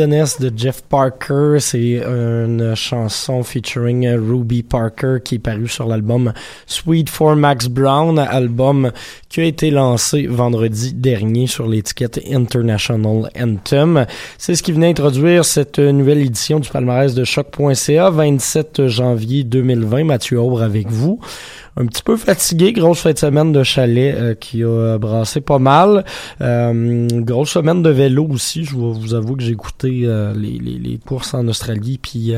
Nest de Jeff Parker, c'est une chanson featuring Ruby Parker qui est parue sur l'album Sweet for Max Brown, album qui a été lancé vendredi dernier sur l'étiquette International Anthem. C'est ce qui venait introduire cette nouvelle édition du palmarès de choc.ca, 27 janvier 2020. Mathieu Aubre avec vous un petit peu fatigué, grosse fin de semaine de chalet euh, qui a brassé pas mal. Euh, grosse semaine de vélo aussi, je vous avoue que j'ai écouté euh, les, les, les, courses en Australie puis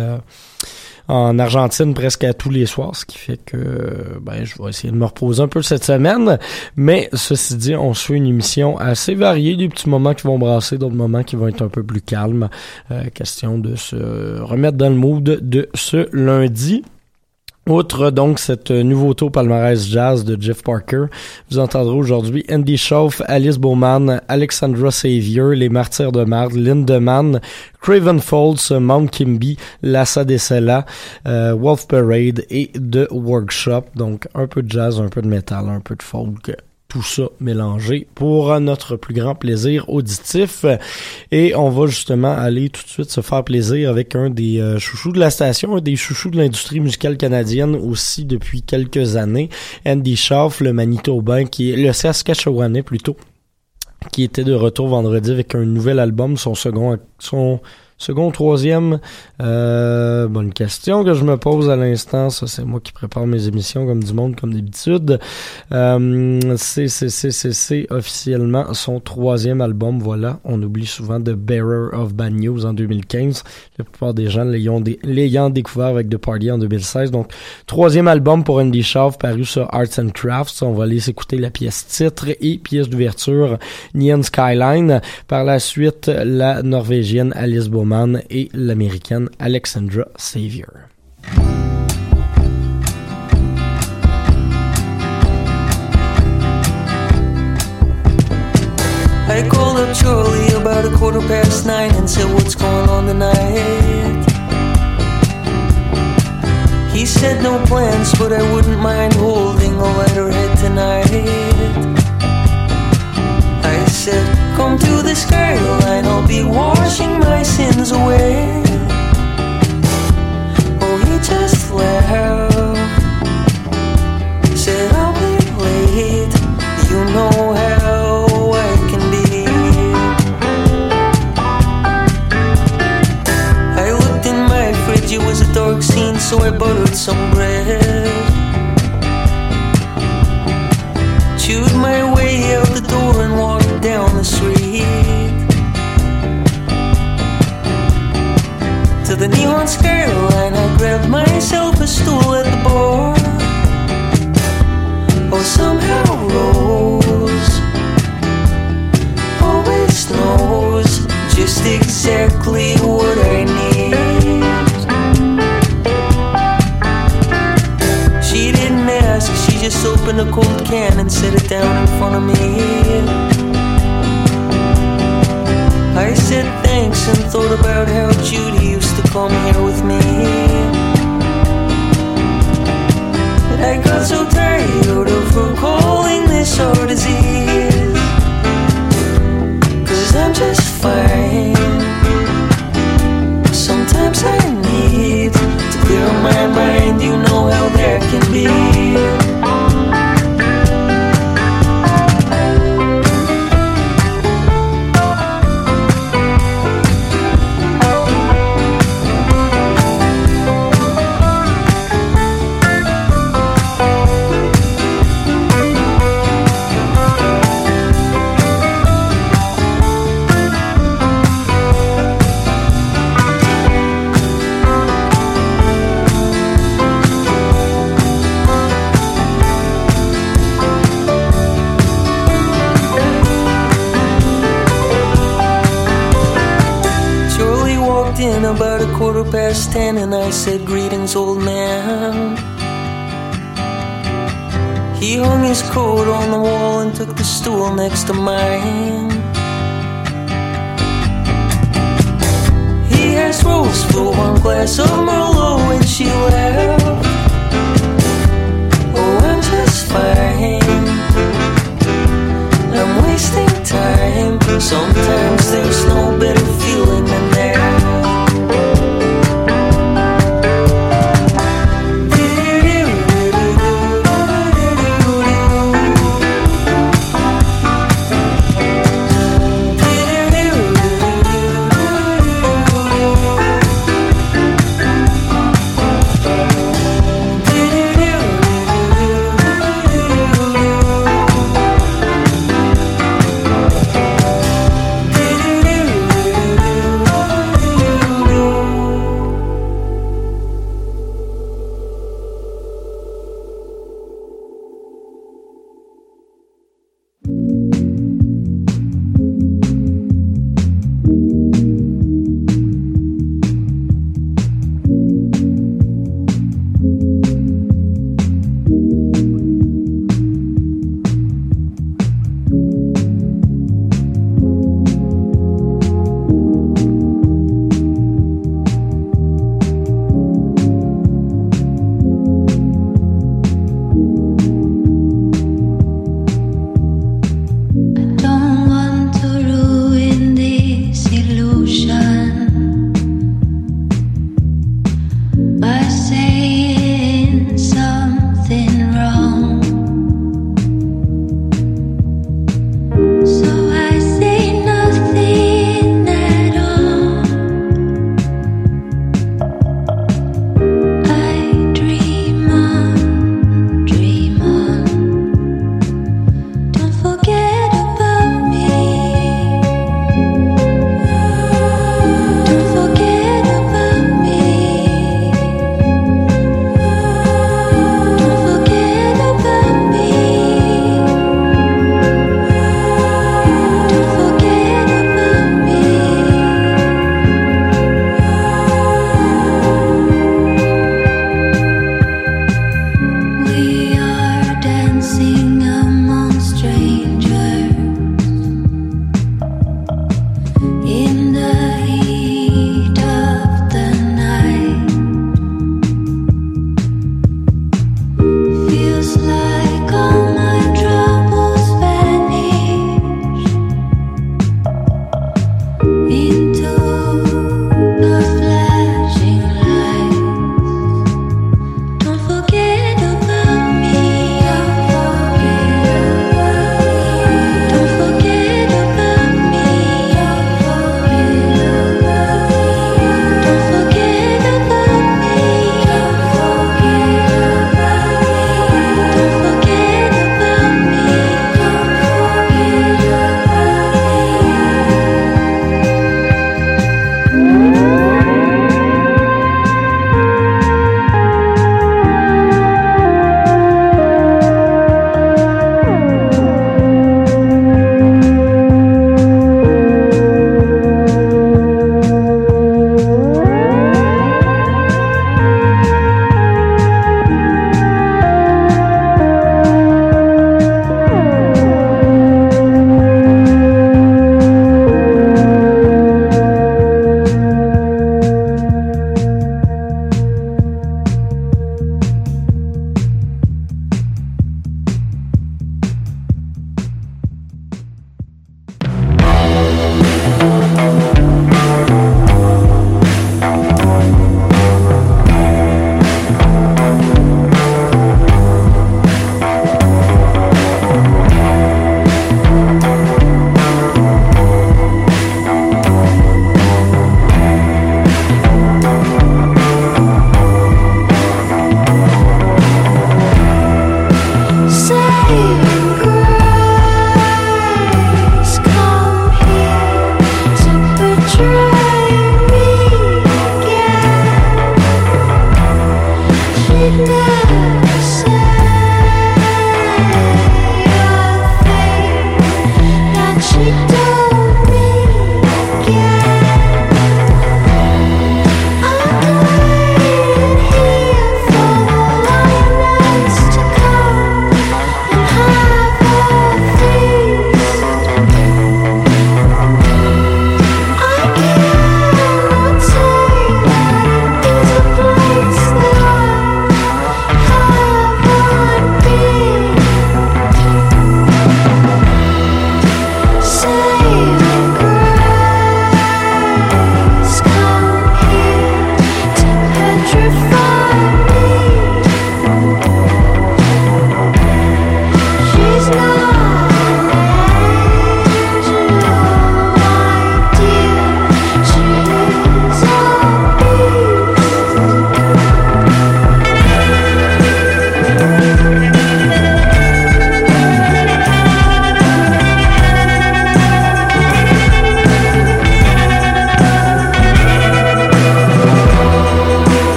en Argentine presque à tous les soirs, ce qui fait que ben je vais essayer de me reposer un peu cette semaine. Mais ceci dit, on suit une émission assez variée, des petits moments qui vont brasser, d'autres moments qui vont être un peu plus calmes. question de se remettre dans le mood de ce lundi. Outre donc cette nouveauté au palmarès jazz de Jeff Parker, vous entendrez aujourd'hui Andy Schauf, Alice Bowman, Alexandra Savior, Les Martyrs de Marde, Lindemann, Craven Falls, Mount Kimby, Lassa Decella, euh, Wolf Parade et The Workshop. Donc un peu de jazz, un peu de métal, un peu de folk tout ça mélangé pour notre plus grand plaisir auditif. Et on va justement aller tout de suite se faire plaisir avec un des euh, chouchous de la station, un des chouchous de l'industrie musicale canadienne aussi depuis quelques années, Andy Schaff, le Manitobain, qui est le Saskatchewanais plutôt, qui était de retour vendredi avec un nouvel album, son second, son Second, troisième, euh, bonne question que je me pose à l'instant. Ça, c'est moi qui prépare mes émissions comme du monde, comme d'habitude. Euh, c'est, officiellement son troisième album. Voilà, on oublie souvent The Bearer of Bad News en 2015. La plupart des gens l'ayant, découvert avec The Party en 2016. Donc, troisième album pour Andy Schaaf paru sur Arts and Crafts. On va aller s'écouter la pièce titre et pièce d'ouverture Neon Skyline. Par la suite, la norvégienne Alice Bowman et l'américaine Alexandra Savior. I called up Charlie about a quarter past nine and said, What's going on tonight? He said, No plans, but I wouldn't mind holding a lighter head tonight. I said, Come to the skyline, I'll be washing my sins away. Oh, he just laughed. Said, I'll be late, you know how I can be. I looked in my fridge, it was a dark scene, so I borrowed some bread. Chewed my way out the door and walked down the street to the neon skyline. I grabbed myself a stool at the bar. Oh, somehow Rose always knows just exactly what I need. She didn't ask, she just opened a cold can and set it down in front of me. About how said, Greetings, old man.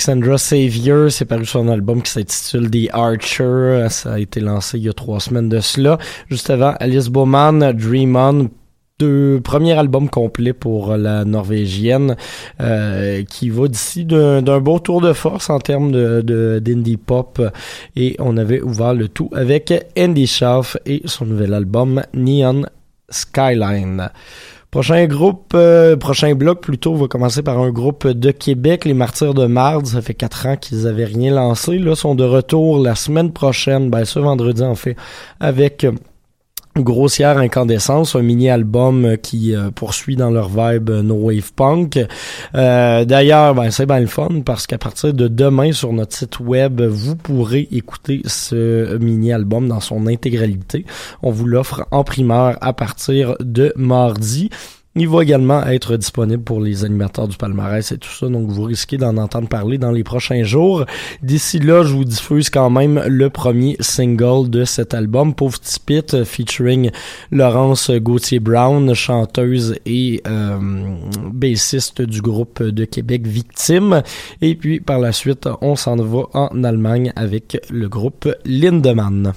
Grace d'Alexandra Savior, c'est paru sur un album qui s'intitule The Archer. Ça a été lancé il y a trois semaines de cela. Juste avant, Alice Bowman, Dream On, deux premier album complet pour la norvégienne euh, qui va d'ici d'un beau tour de force en termes de d'indie pop et on avait ouvert le tout avec Andy Schaff et son nouvel album Neon Skyline. Prochain groupe, euh, prochain bloc plutôt, va commencer par un groupe de Québec, les Martyrs de Marde. Ça fait quatre ans qu'ils avaient rien lancé. Là, sont de retour la semaine prochaine, ben ce vendredi en fait, avec Grossière Incandescence, un mini-album qui euh, poursuit dans leur vibe euh, no wave punk. Euh, d'ailleurs, ben, c'est bien le fun parce qu'à partir de demain sur notre site web, vous pourrez écouter ce mini-album dans son intégralité. On vous l'offre en primeur à partir de mardi. Il va également être disponible pour les animateurs du palmarès et tout ça, donc vous risquez d'en entendre parler dans les prochains jours. D'ici là, je vous diffuse quand même le premier single de cet album, Pauvre Tipit, featuring Laurence Gauthier-Brown, chanteuse et euh, bassiste du groupe de Québec Victime. Et puis par la suite, on s'en va en Allemagne avec le groupe Lindemann.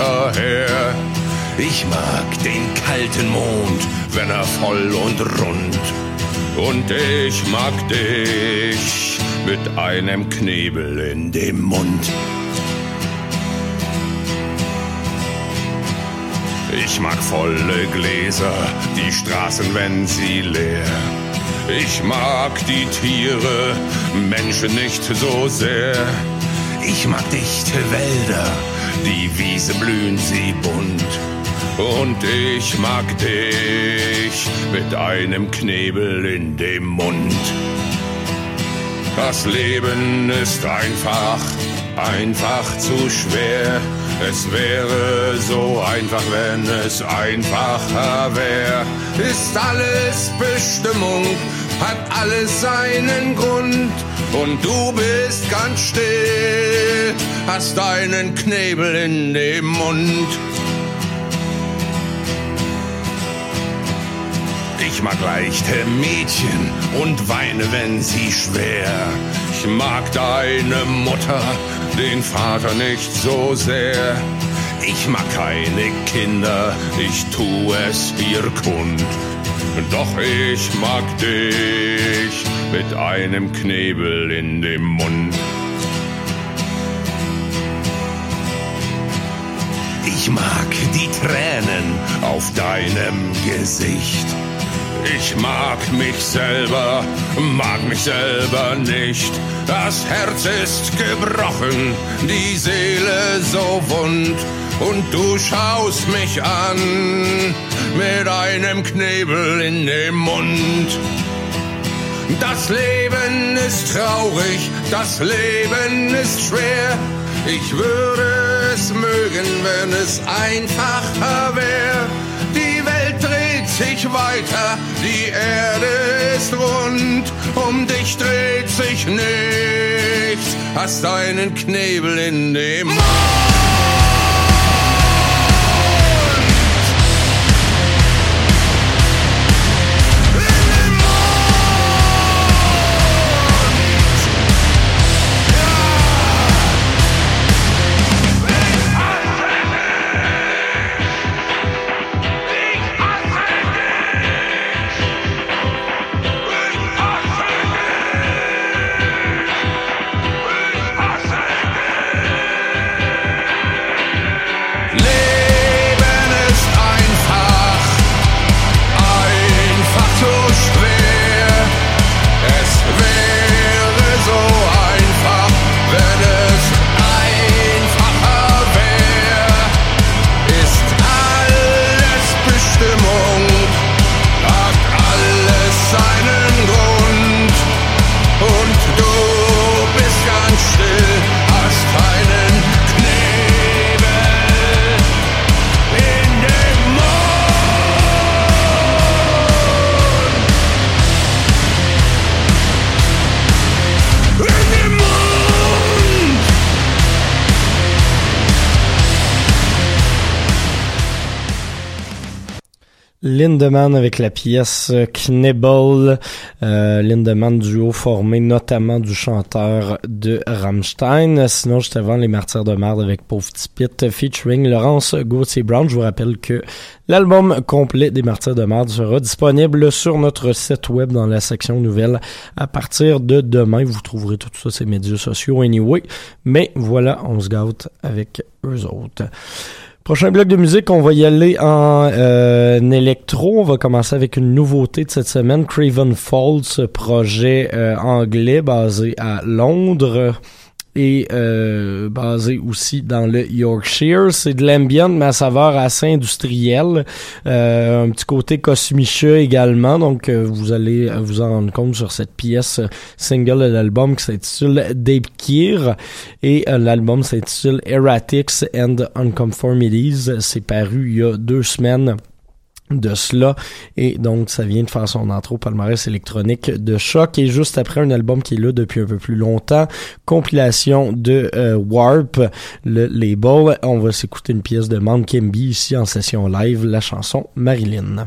Hinterher. Ich mag den kalten Mond, wenn er voll und rund. Und ich mag dich mit einem Knebel in dem Mund. Ich mag volle Gläser, die Straßen, wenn sie leer. Ich mag die Tiere, Menschen nicht so sehr. Ich mag dichte Wälder, die Wiese blühen sie bunt. Und ich mag dich mit einem Knebel in dem Mund. Das Leben ist einfach, einfach zu schwer. Es wäre so einfach, wenn es einfacher wäre. Ist alles Bestimmung, hat alles seinen Grund. Und du bist ganz still, hast einen Knebel in dem Mund. Ich mag leichte Mädchen und weine, wenn sie schwer. Ich mag deine Mutter, den Vater nicht so sehr. Ich mag keine Kinder, ich tu es ihr kund. Doch ich mag dich mit einem Knebel in dem Mund. Ich mag die Tränen auf deinem Gesicht. Ich mag mich selber, mag mich selber nicht. Das Herz ist gebrochen, die Seele so wund. Und du schaust mich an mit einem Knebel in dem Mund. Das Leben ist traurig, das Leben ist schwer. Ich würde es mögen, wenn es einfacher wäre. Die Welt dreht sich weiter, die Erde ist rund, um dich dreht sich nichts, hast einen Knebel in dem Mund. Lindemann avec la pièce Knibble. Euh, Lindemann duo formé notamment du chanteur de Rammstein. Sinon, juste avant, Les Martyrs de Marde avec Pauvre Petit Pit featuring Laurence Gauthier-Brown. Je vous rappelle que l'album complet des Martyrs de Marde sera disponible sur notre site web dans la section nouvelles à partir de demain. Vous trouverez tout ça sur les médias sociaux anyway. Mais voilà, on se gâte avec eux autres. Prochain bloc de musique, on va y aller en euh, électro. On va commencer avec une nouveauté de cette semaine, Craven Falls, projet euh, anglais basé à Londres et euh, basé aussi dans le Yorkshire. C'est de l'ambient, mais à saveur assez industrielle. Euh, un petit côté Cosmicha également, donc euh, vous allez vous en rendre compte sur cette pièce single de l'album qui s'intitule Dave Kier et euh, l'album s'intitule Erratics and Unconformities. C'est paru il y a deux semaines de cela. Et donc ça vient de faire son intro palmarès électronique de choc. Et juste après un album qui est là depuis un peu plus longtemps compilation de euh, Warp le label. On va s'écouter une pièce de Mount Kimby ici en session live la chanson Marilyn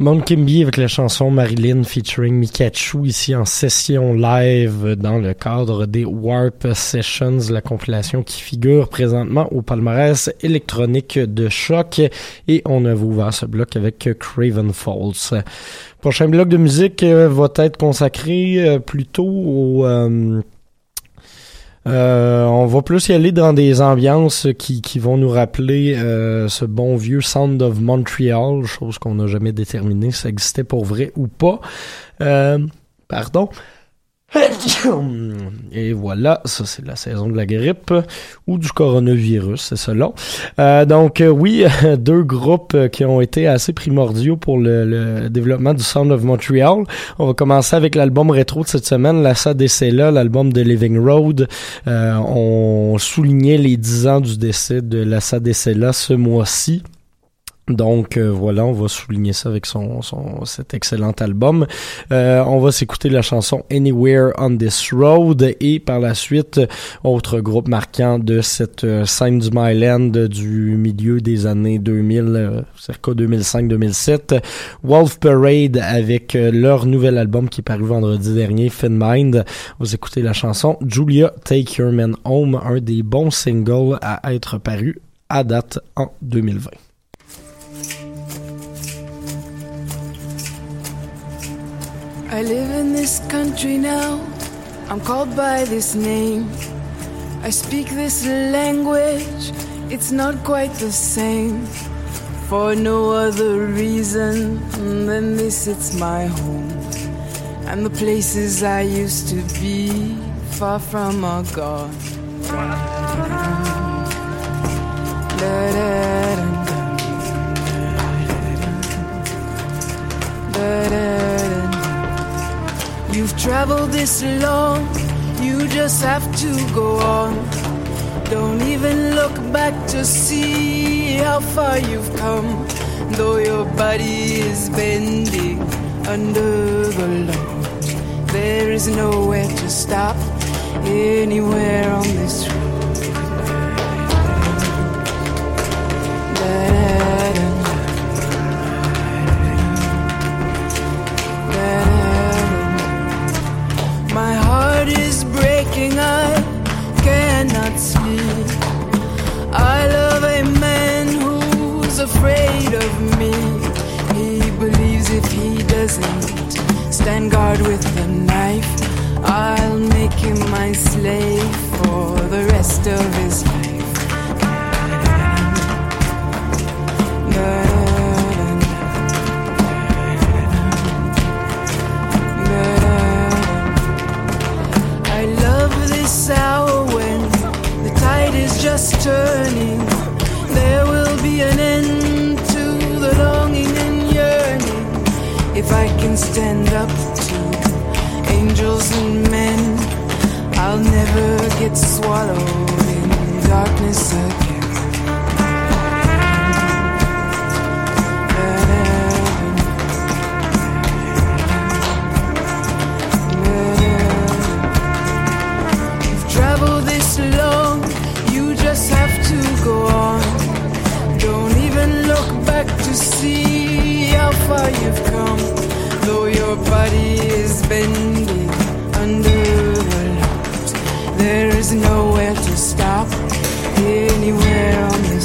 Mount avec la chanson Marilyn featuring Mikachu ici en session live dans le cadre des Warp Sessions, la compilation qui figure présentement au palmarès électronique de choc et on a ouvert ce bloc avec Craven Falls. Prochain bloc de musique euh, va être consacré euh, plutôt au euh, euh, on va plus y aller dans des ambiances qui, vont nous rappeler euh, ce bon vieux Sound of Montreal, chose qu'on n'a jamais déterminé si ça existait pour vrai ou pas. Euh, pardon. Et voilà, ça c'est la saison de la grippe ou du coronavirus, c'est cela. Euh, donc euh, oui, deux groupes qui ont été assez primordiaux pour le, le développement du Sound of Montreal. On va commencer avec l'album rétro de cette semaine, la là, l'album de Living Road. Euh, on soulignait les 10 ans du décès de la là ce mois-ci. Donc euh, voilà, on va souligner ça avec son, son cet excellent album. Euh, on va s'écouter la chanson Anywhere on This Road et par la suite, autre groupe marquant de cette euh, scène du Myland du milieu des années 2000, euh, circa 2005-2007, Wolf Parade avec euh, leur nouvel album qui est paru vendredi dernier, Fin Mind. On va écouter la chanson Julia Take Your Man Home, un des bons singles à être paru à date en 2020. I live in this country now. I'm called by this name. I speak this language. It's not quite the same. For no other reason than this, it's my home. And the places I used to be far from are gone. You've traveled this long, you just have to go on. Don't even look back to see how far you've come. Though your body is bending under the load, there is nowhere to stop anywhere on this road. Heart is breaking, I cannot sleep. I love a man who's afraid of me. He believes if he doesn't stand guard with the knife, I'll make him my slave for the rest of his life. Just turning. There will be an end to the longing and yearning. If I can stand up to angels and men, I'll never get swallowed in darkness again. Don't look back to see how far you've come. Though your body is bending under the load, there is nowhere to stop anywhere on the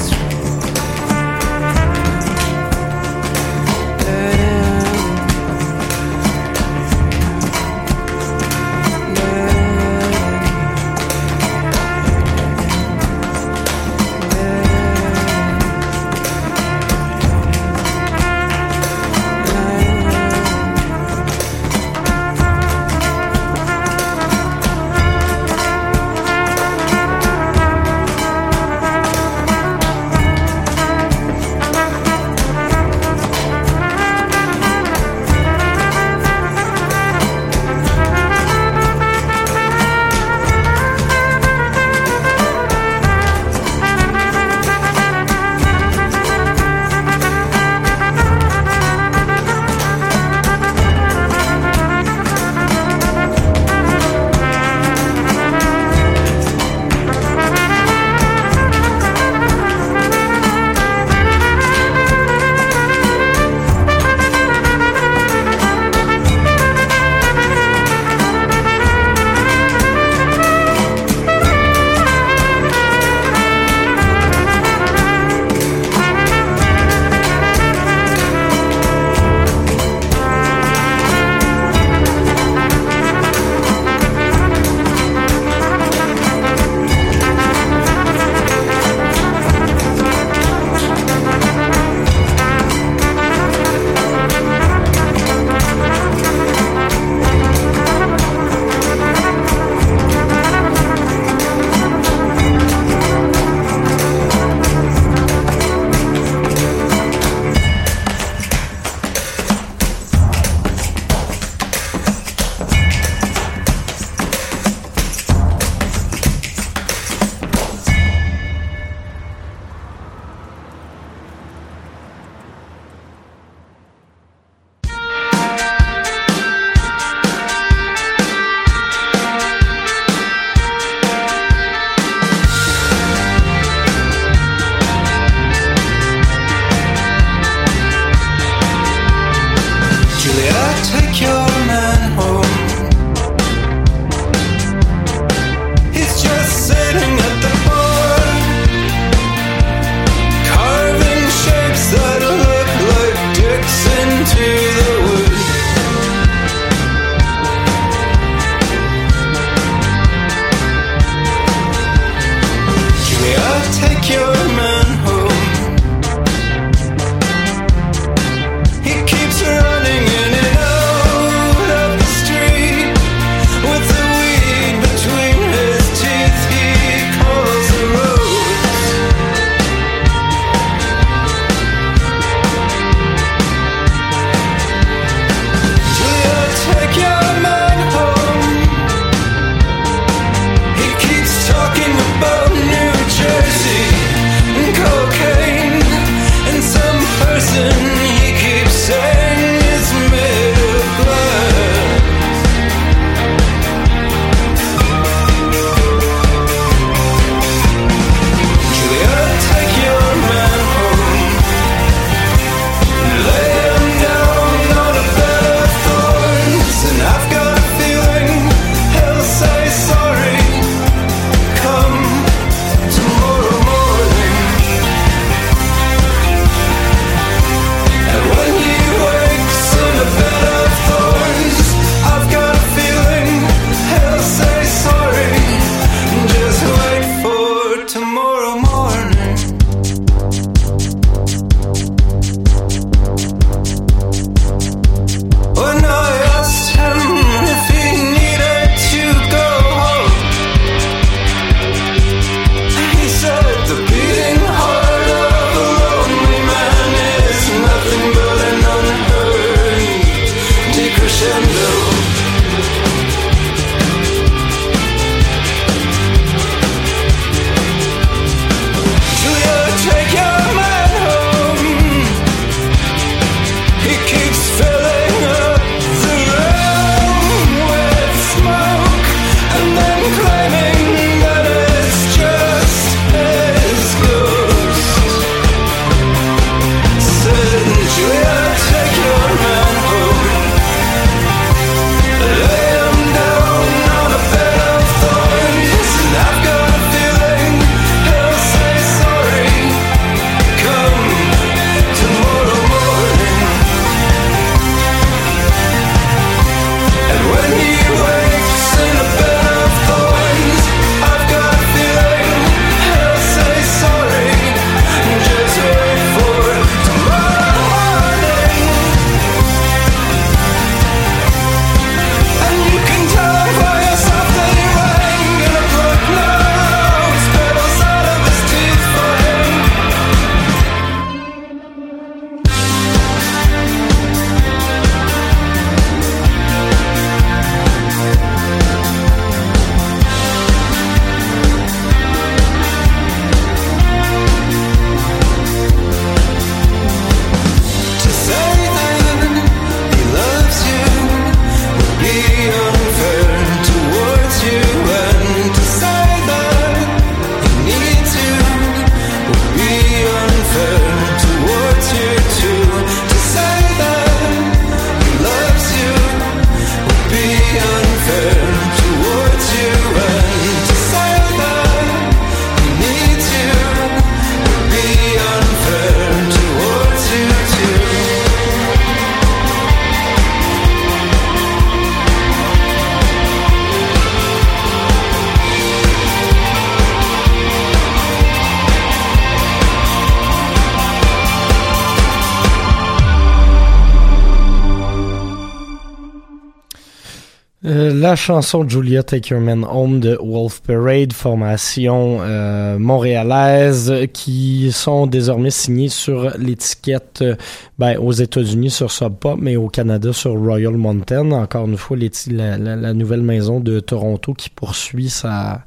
la chanson Julia Take Your Man Home de Wolf Parade, formation euh, montréalaise, qui sont désormais signés sur l'étiquette euh, ben, aux États-Unis sur Sub Pop, mais au Canada sur Royal Mountain. Encore une fois, la- la nouvelle maison de Toronto qui poursuit sa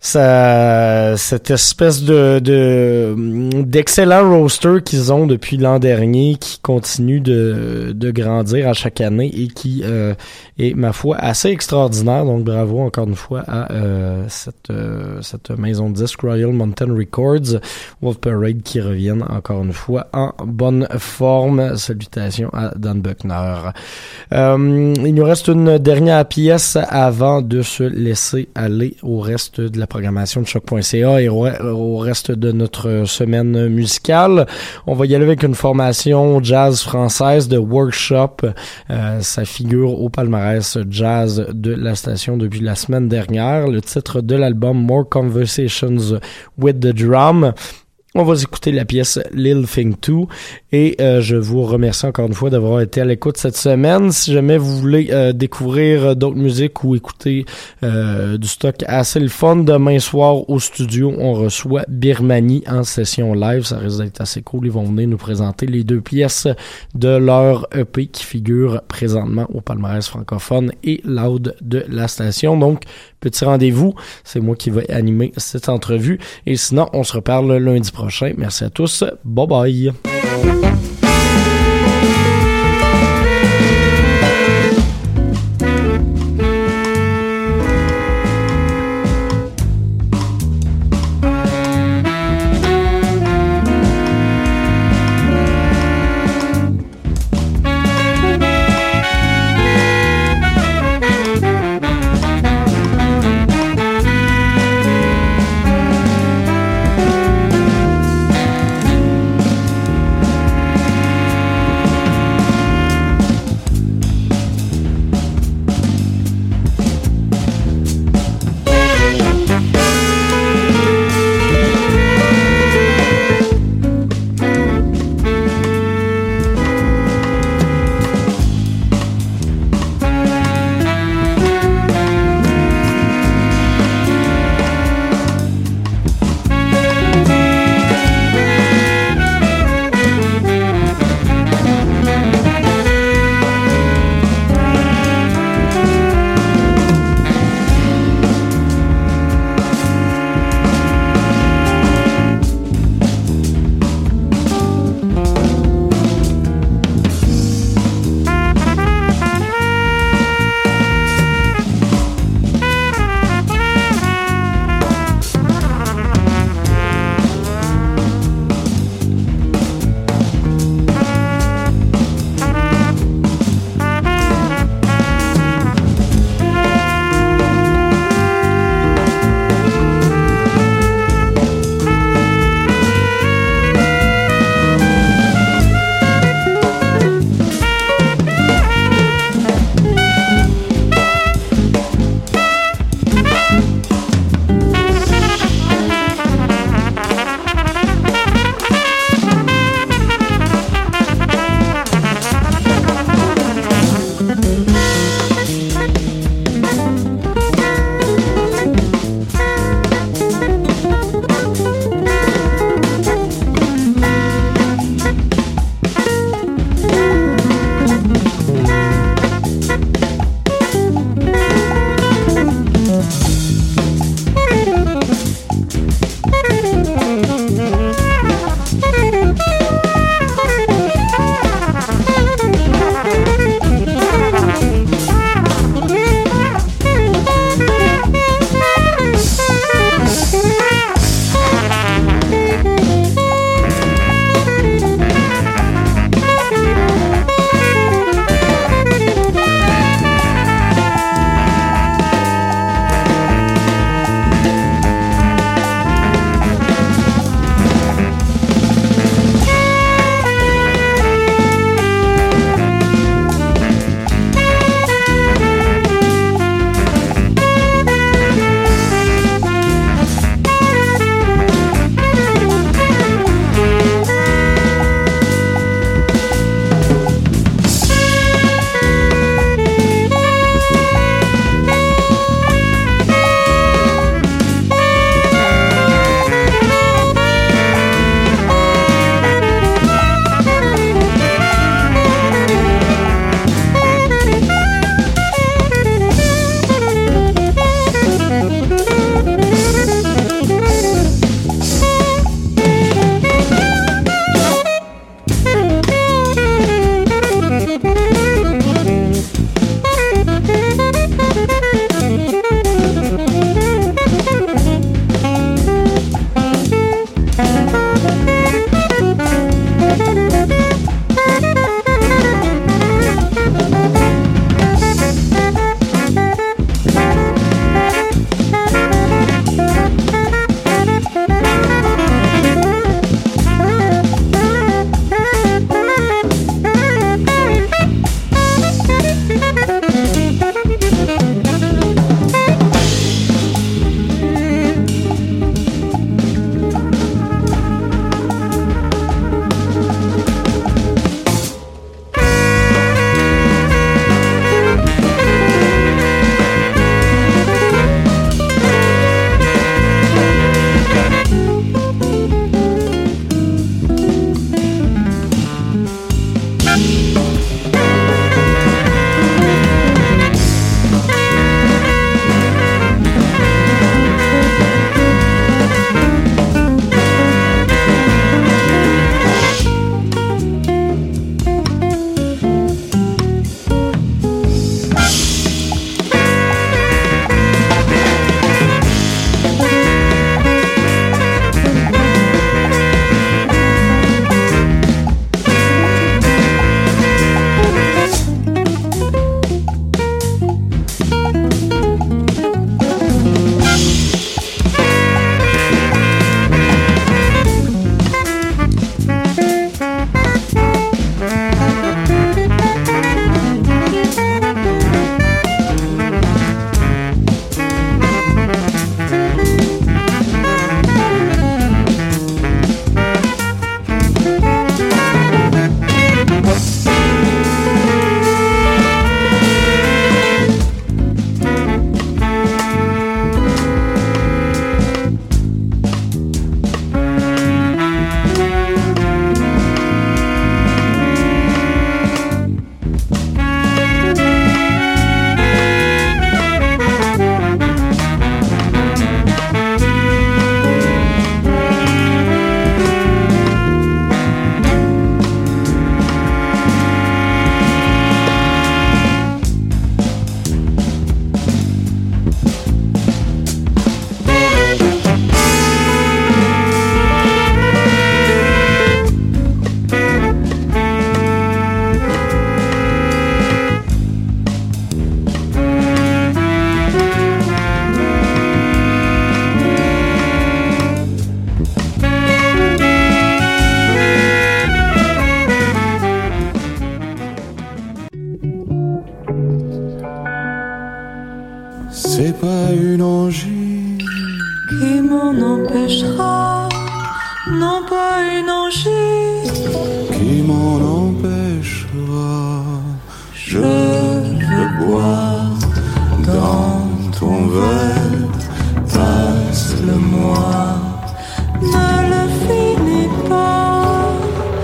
ça, cette espèce de, de d'excellent roster qu'ils ont depuis l'an dernier, qui continue de, de grandir à chaque année et qui euh, est, ma foi, assez extraordinaire. Donc bravo encore une fois à euh, cette, euh, cette maison de disque Royal Mountain Records, Wolf Parade qui reviennent encore une fois en bonne forme. Salutations à Dan Buckner. Euh, il nous reste une dernière pièce avant de se laisser aller au reste de la programmation de choc.ca et au, reste de notre semaine musicale. On va y aller avec une formation jazz française de workshop. Euh, ça figure au palmarès jazz de la station depuis la semaine dernière. Le titre de l'album More Conversations with the Drum. On va écouter la pièce Lil Thing 2 et euh, je vous remercie encore une fois d'avoir été à l'écoute cette semaine. Si jamais vous voulez euh, découvrir d'autres musiques ou écouter euh, du stock assez le fun, demain soir au studio, on reçoit Birmanie en session live. Ça risque d'être assez cool. Ils vont venir nous présenter les deux pièces de leur EP qui figure présentement au palmarès francophone et loud de la station. Donc, petit rendez-vous. C'est moi qui vais animer cette entrevue. Et sinon, on se reparle lundi prochain. Merci à tous. Bye bye.